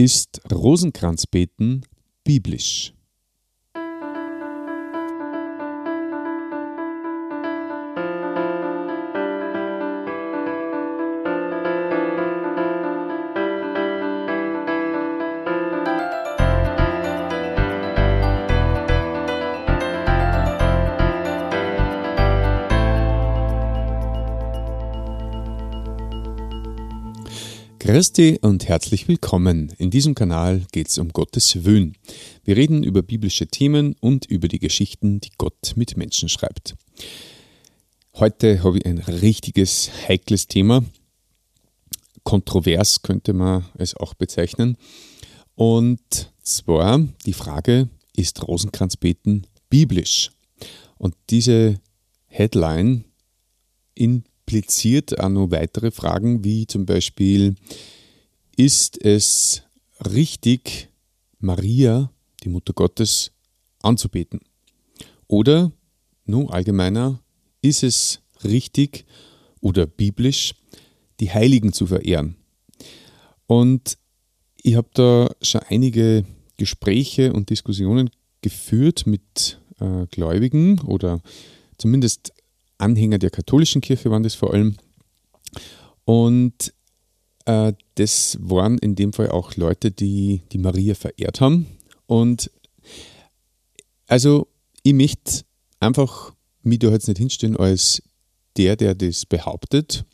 Ist Rosenkranzbeten biblisch? Christi und herzlich willkommen. In diesem Kanal geht es um Gottes Wöhn. Wir reden über biblische Themen und über die Geschichten, die Gott mit Menschen schreibt. Heute habe ich ein richtiges heikles Thema. Kontrovers könnte man es auch bezeichnen. Und zwar die Frage, ist Rosenkranzbeten biblisch? Und diese Headline in impliziert auch noch weitere Fragen, wie zum Beispiel, ist es richtig, Maria, die Mutter Gottes, anzubeten? Oder, nun allgemeiner, ist es richtig oder biblisch, die Heiligen zu verehren? Und ich habe da schon einige Gespräche und Diskussionen geführt mit äh, Gläubigen oder zumindest Anhänger der katholischen Kirche waren das vor allem. Und äh, das waren in dem Fall auch Leute, die die Maria verehrt haben. Und also ich möchte einfach mich da jetzt nicht hinstellen als der, der das behauptet,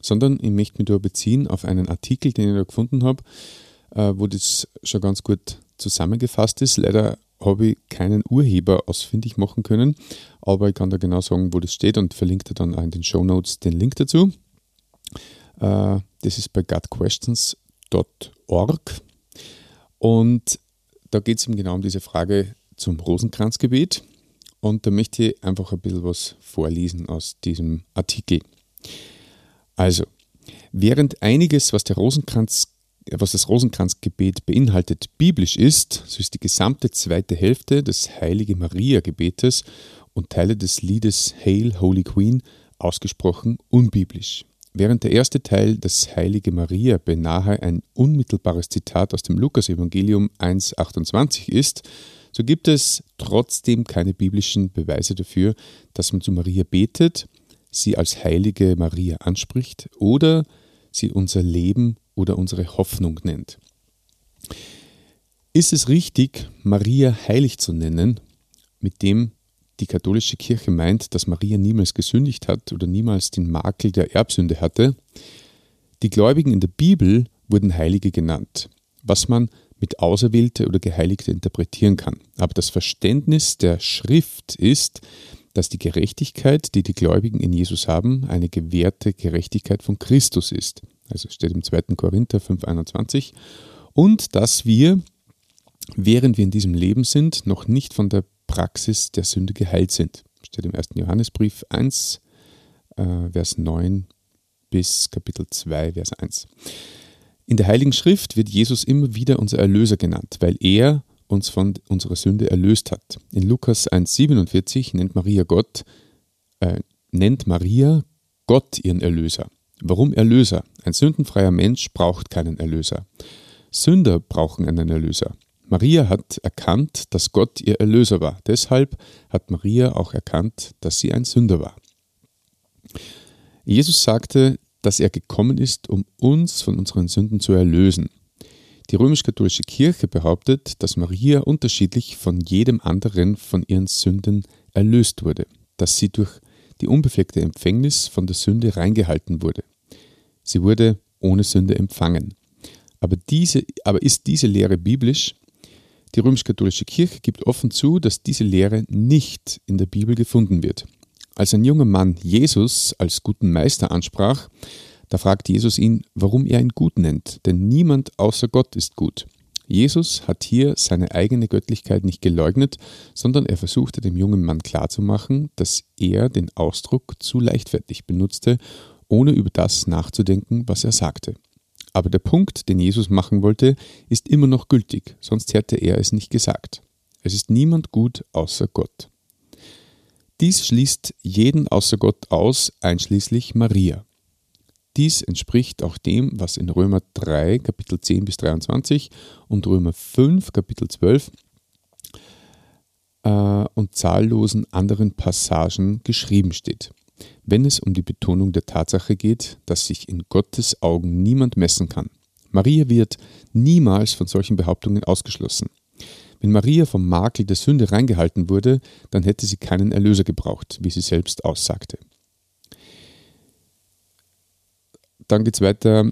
sondern ich möchte mich da beziehen auf einen Artikel, den ich da gefunden habe, äh, wo das schon ganz gut zusammengefasst ist. Leider habe ich keinen Urheber ausfindig machen können, aber ich kann da genau sagen, wo das steht und verlinke dann auch in den Show Notes den Link dazu. Äh, das ist bei gutquestions.org und da geht es eben genau um diese Frage zum Rosenkranzgebet und da möchte ich einfach ein bisschen was vorlesen aus diesem Artikel. Also, während einiges, was der Rosenkranz was das Rosenkranzgebet beinhaltet, biblisch ist, so ist die gesamte zweite Hälfte des Heilige Maria-Gebetes und Teile des Liedes Hail, Holy Queen ausgesprochen unbiblisch. Während der erste Teil, das Heilige Maria, beinahe ein unmittelbares Zitat aus dem Lukasevangelium 1,28 ist, so gibt es trotzdem keine biblischen Beweise dafür, dass man zu Maria betet, sie als Heilige Maria anspricht oder sie unser Leben oder unsere Hoffnung nennt. Ist es richtig, Maria heilig zu nennen, mit dem die katholische Kirche meint, dass Maria niemals gesündigt hat oder niemals den Makel der Erbsünde hatte? Die Gläubigen in der Bibel wurden Heilige genannt, was man mit Auserwählte oder Geheiligte interpretieren kann. Aber das Verständnis der Schrift ist, dass die Gerechtigkeit, die die Gläubigen in Jesus haben, eine gewährte Gerechtigkeit von Christus ist also steht im 2. Korinther 5,21, und dass wir, während wir in diesem Leben sind, noch nicht von der Praxis der Sünde geheilt sind. Steht im 1. Johannesbrief 1, äh, Vers 9 bis Kapitel 2, Vers 1. In der Heiligen Schrift wird Jesus immer wieder unser Erlöser genannt, weil er uns von unserer Sünde erlöst hat. In Lukas 1,47 nennt Maria Gott, äh, nennt Maria Gott ihren Erlöser. Warum Erlöser? Ein sündenfreier Mensch braucht keinen Erlöser. Sünder brauchen einen Erlöser. Maria hat erkannt, dass Gott ihr Erlöser war. Deshalb hat Maria auch erkannt, dass sie ein Sünder war. Jesus sagte, dass er gekommen ist, um uns von unseren Sünden zu erlösen. Die römisch-katholische Kirche behauptet, dass Maria unterschiedlich von jedem anderen von ihren Sünden erlöst wurde, dass sie durch die unbefleckte Empfängnis von der Sünde reingehalten wurde. Sie wurde ohne Sünde empfangen. Aber, diese, aber ist diese Lehre biblisch? Die römisch-katholische Kirche gibt offen zu, dass diese Lehre nicht in der Bibel gefunden wird. Als ein junger Mann Jesus als guten Meister ansprach, da fragt Jesus ihn, warum er ihn gut nennt, denn niemand außer Gott ist gut. Jesus hat hier seine eigene Göttlichkeit nicht geleugnet, sondern er versuchte dem jungen Mann klarzumachen, dass er den Ausdruck zu leichtfertig benutzte ohne über das nachzudenken, was er sagte. Aber der Punkt, den Jesus machen wollte, ist immer noch gültig, sonst hätte er es nicht gesagt. Es ist niemand gut außer Gott. Dies schließt jeden außer Gott aus, einschließlich Maria. Dies entspricht auch dem, was in Römer 3, Kapitel 10 bis 23 und Römer 5, Kapitel 12 äh, und zahllosen anderen Passagen geschrieben steht. Wenn es um die Betonung der Tatsache geht, dass sich in Gottes Augen niemand messen kann. Maria wird niemals von solchen Behauptungen ausgeschlossen. Wenn Maria vom Makel der Sünde reingehalten wurde, dann hätte sie keinen Erlöser gebraucht, wie sie selbst aussagte. Dann geht es weiter.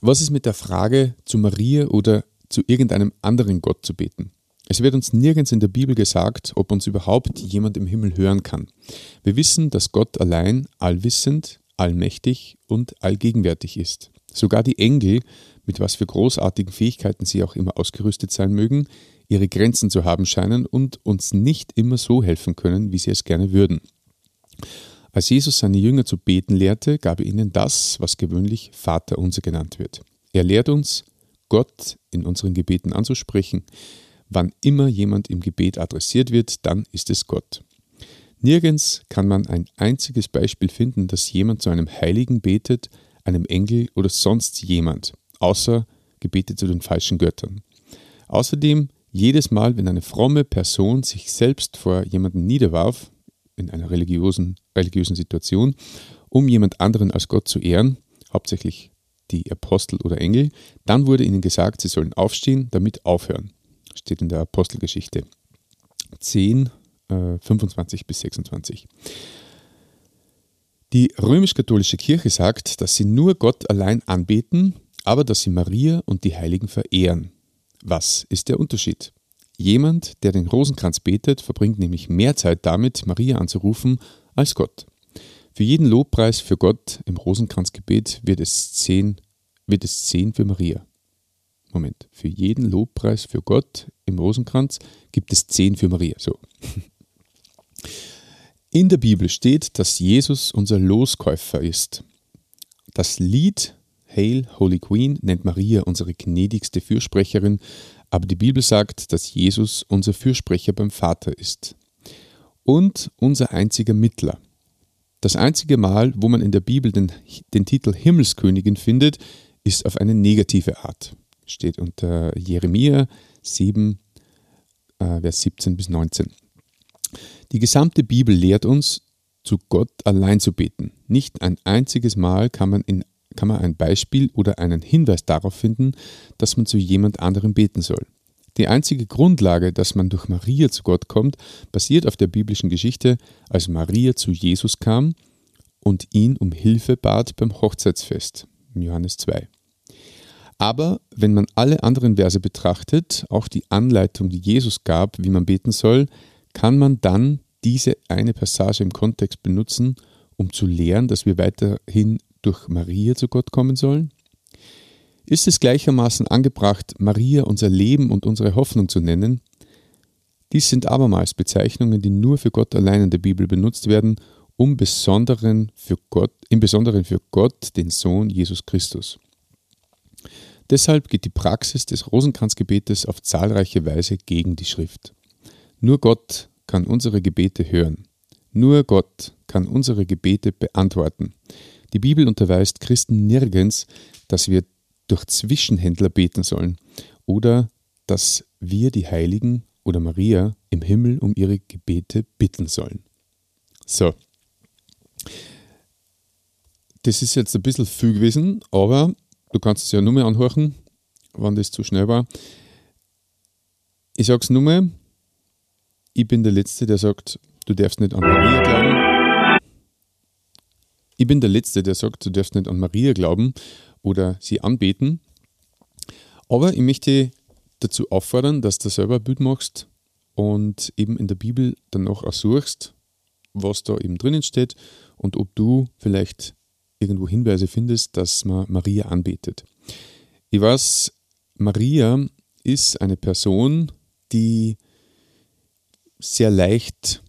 Was ist mit der Frage, zu Maria oder zu irgendeinem anderen Gott zu beten? Es wird uns nirgends in der Bibel gesagt, ob uns überhaupt jemand im Himmel hören kann. Wir wissen, dass Gott allein allwissend, allmächtig und allgegenwärtig ist. Sogar die Engel, mit was für großartigen Fähigkeiten sie auch immer ausgerüstet sein mögen, ihre Grenzen zu haben scheinen und uns nicht immer so helfen können, wie sie es gerne würden. Als Jesus seine Jünger zu beten lehrte, gab er ihnen das, was gewöhnlich Vater unser genannt wird. Er lehrt uns, Gott in unseren Gebeten anzusprechen. Wann immer jemand im Gebet adressiert wird, dann ist es Gott. Nirgends kann man ein einziges Beispiel finden, dass jemand zu einem Heiligen betet, einem Engel oder sonst jemand, außer Gebete zu den falschen Göttern. Außerdem, jedes Mal, wenn eine fromme Person sich selbst vor jemanden niederwarf, in einer religiösen, religiösen Situation, um jemand anderen als Gott zu ehren, hauptsächlich die Apostel oder Engel, dann wurde ihnen gesagt, sie sollen aufstehen, damit aufhören. Steht in der Apostelgeschichte 10, äh, 25 bis 26. Die römisch-katholische Kirche sagt, dass sie nur Gott allein anbeten, aber dass sie Maria und die Heiligen verehren. Was ist der Unterschied? Jemand, der den Rosenkranz betet, verbringt nämlich mehr Zeit damit, Maria anzurufen, als Gott. Für jeden Lobpreis für Gott im Rosenkranzgebet wird es zehn, wird es zehn für Maria. Moment, für jeden Lobpreis für Gott im Rosenkranz gibt es zehn für Maria. So. In der Bibel steht, dass Jesus unser Loskäufer ist. Das Lied Hail, Holy Queen nennt Maria unsere gnädigste Fürsprecherin, aber die Bibel sagt, dass Jesus unser Fürsprecher beim Vater ist und unser einziger Mittler. Das einzige Mal, wo man in der Bibel den, den Titel Himmelskönigin findet, ist auf eine negative Art. Steht unter Jeremia 7, äh, Vers 17 bis 19. Die gesamte Bibel lehrt uns, zu Gott allein zu beten. Nicht ein einziges Mal kann man in kann man ein Beispiel oder einen Hinweis darauf finden, dass man zu jemand anderem beten soll. Die einzige Grundlage, dass man durch Maria zu Gott kommt, basiert auf der biblischen Geschichte, als Maria zu Jesus kam und ihn um Hilfe bat beim Hochzeitsfest. Johannes 2. Aber wenn man alle anderen Verse betrachtet, auch die Anleitung, die Jesus gab, wie man beten soll, kann man dann diese eine Passage im Kontext benutzen, um zu lehren, dass wir weiterhin durch Maria zu Gott kommen sollen? Ist es gleichermaßen angebracht, Maria unser Leben und unsere Hoffnung zu nennen? Dies sind abermals Bezeichnungen, die nur für Gott allein in der Bibel benutzt werden, um Besonderen für Gott, im Besonderen für Gott, den Sohn Jesus Christus. Deshalb geht die Praxis des Rosenkranzgebetes auf zahlreiche Weise gegen die Schrift. Nur Gott kann unsere Gebete hören. Nur Gott kann unsere Gebete beantworten. Die Bibel unterweist Christen nirgends, dass wir durch Zwischenhändler beten sollen oder dass wir die Heiligen oder Maria im Himmel um ihre Gebete bitten sollen. So. Das ist jetzt ein bisschen viel gewesen, aber du kannst es ja nur mehr anhören, wann das zu schnell war. Ich sag's nur mal, ich bin der Letzte, der sagt, du darfst nicht an Maria glauben. Ich bin der Letzte, der sagt, du darfst nicht an Maria glauben oder sie anbeten. Aber ich möchte dazu auffordern, dass du selber ein Bild machst und eben in der Bibel danach auch suchst, was da eben drinnen steht und ob du vielleicht irgendwo Hinweise findest, dass man Maria anbetet. Ich weiß, Maria ist eine Person, die sehr leicht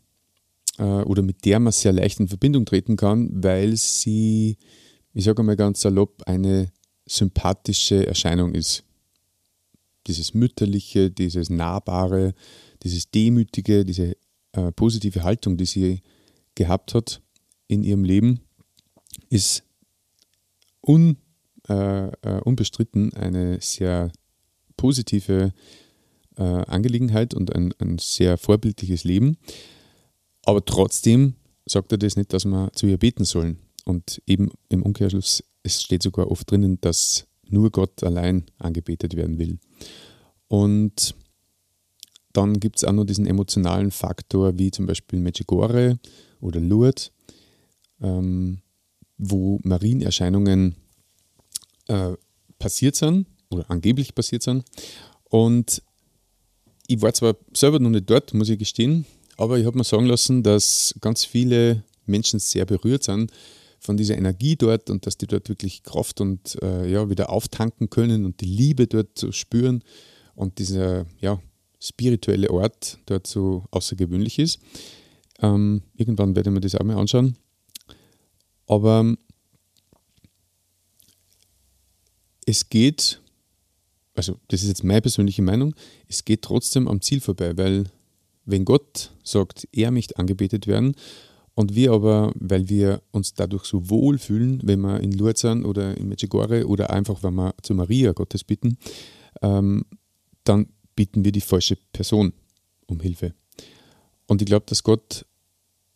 äh, oder mit der man sehr leicht in Verbindung treten kann, weil sie, ich sage mal ganz salopp, eine sympathische Erscheinung ist. Dieses Mütterliche, dieses Nahbare, dieses Demütige, diese äh, positive Haltung, die sie gehabt hat in ihrem Leben, ist un, äh, äh, unbestritten eine sehr positive äh, Angelegenheit und ein, ein sehr vorbildliches Leben. Aber trotzdem sagt er das nicht, dass wir zu ihr beten sollen. Und eben im Umkehrschluss, es steht sogar oft drinnen, dass nur Gott allein angebetet werden will. Und dann gibt es auch noch diesen emotionalen Faktor, wie zum Beispiel Medjugorje oder Lourdes, ähm, wo Marienerscheinungen äh, passiert sind oder angeblich passiert sind. Und ich war zwar selber noch nicht dort, muss ich gestehen, aber ich habe mir sagen lassen, dass ganz viele Menschen sehr berührt sind von dieser Energie dort und dass die dort wirklich Kraft und äh, ja, wieder auftanken können und die Liebe dort zu spüren und dieser ja, spirituelle Ort dort so außergewöhnlich ist. Ähm, irgendwann werde ich mir das auch mal anschauen. Aber es geht, also das ist jetzt meine persönliche Meinung, es geht trotzdem am Ziel vorbei, weil wenn Gott sagt, er möchte angebetet werden und wir aber, weil wir uns dadurch so wohl fühlen, wenn wir in sind oder in Medjugorje oder einfach, wenn wir zu Maria Gottes bitten, ähm, dann bitten wir die falsche Person um Hilfe. Und ich glaube, dass Gott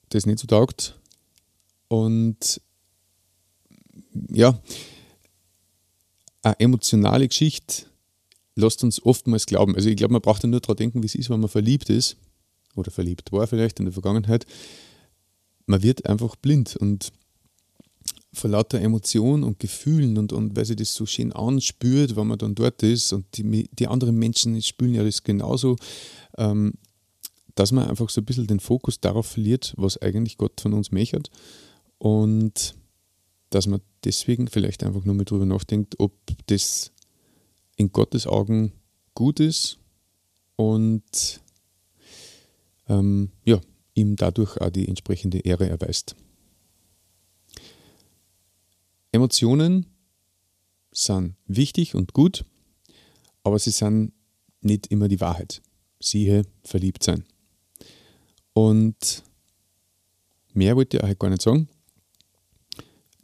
das nicht so taugt. Und ja, eine emotionale Geschichte lässt uns oftmals glauben. Also ich glaube, man braucht ja nur daran denken, wie es ist, wenn man verliebt ist oder verliebt war vielleicht in der Vergangenheit. Man wird einfach blind und vor lauter Emotionen und Gefühlen und, und weil sie das so schön anspürt, wenn man dann dort ist und die, die anderen Menschen spüren ja das genauso, ähm, dass man einfach so ein bisschen den Fokus darauf verliert, was eigentlich Gott von uns möchte und dass man deswegen vielleicht einfach nur mal drüber nachdenkt, ob das in Gottes Augen gut ist und ähm, ja, ihm dadurch auch die entsprechende Ehre erweist. Emotionen sind wichtig und gut, aber sie sind nicht immer die Wahrheit. Siehe, verliebt sein. Und mehr wollte ich euch gar nicht sagen.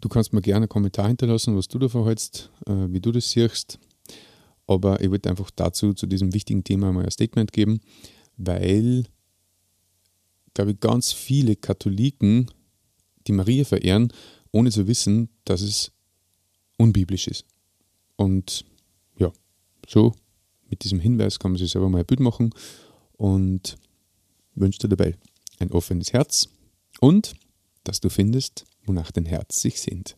Du kannst mir gerne einen Kommentar hinterlassen, was du davon hältst, äh, wie du das siehst. Aber ich wollte einfach dazu, zu diesem wichtigen Thema mal ein Statement geben, weil, glaube ich, ganz viele Katholiken die Maria verehren ohne zu wissen, dass es unbiblisch ist. Und ja, so mit diesem Hinweis kann man sich selber mal ein Bild machen und wünsche dir dabei ein offenes Herz und dass du findest, wonach dein Herz sich sehnt.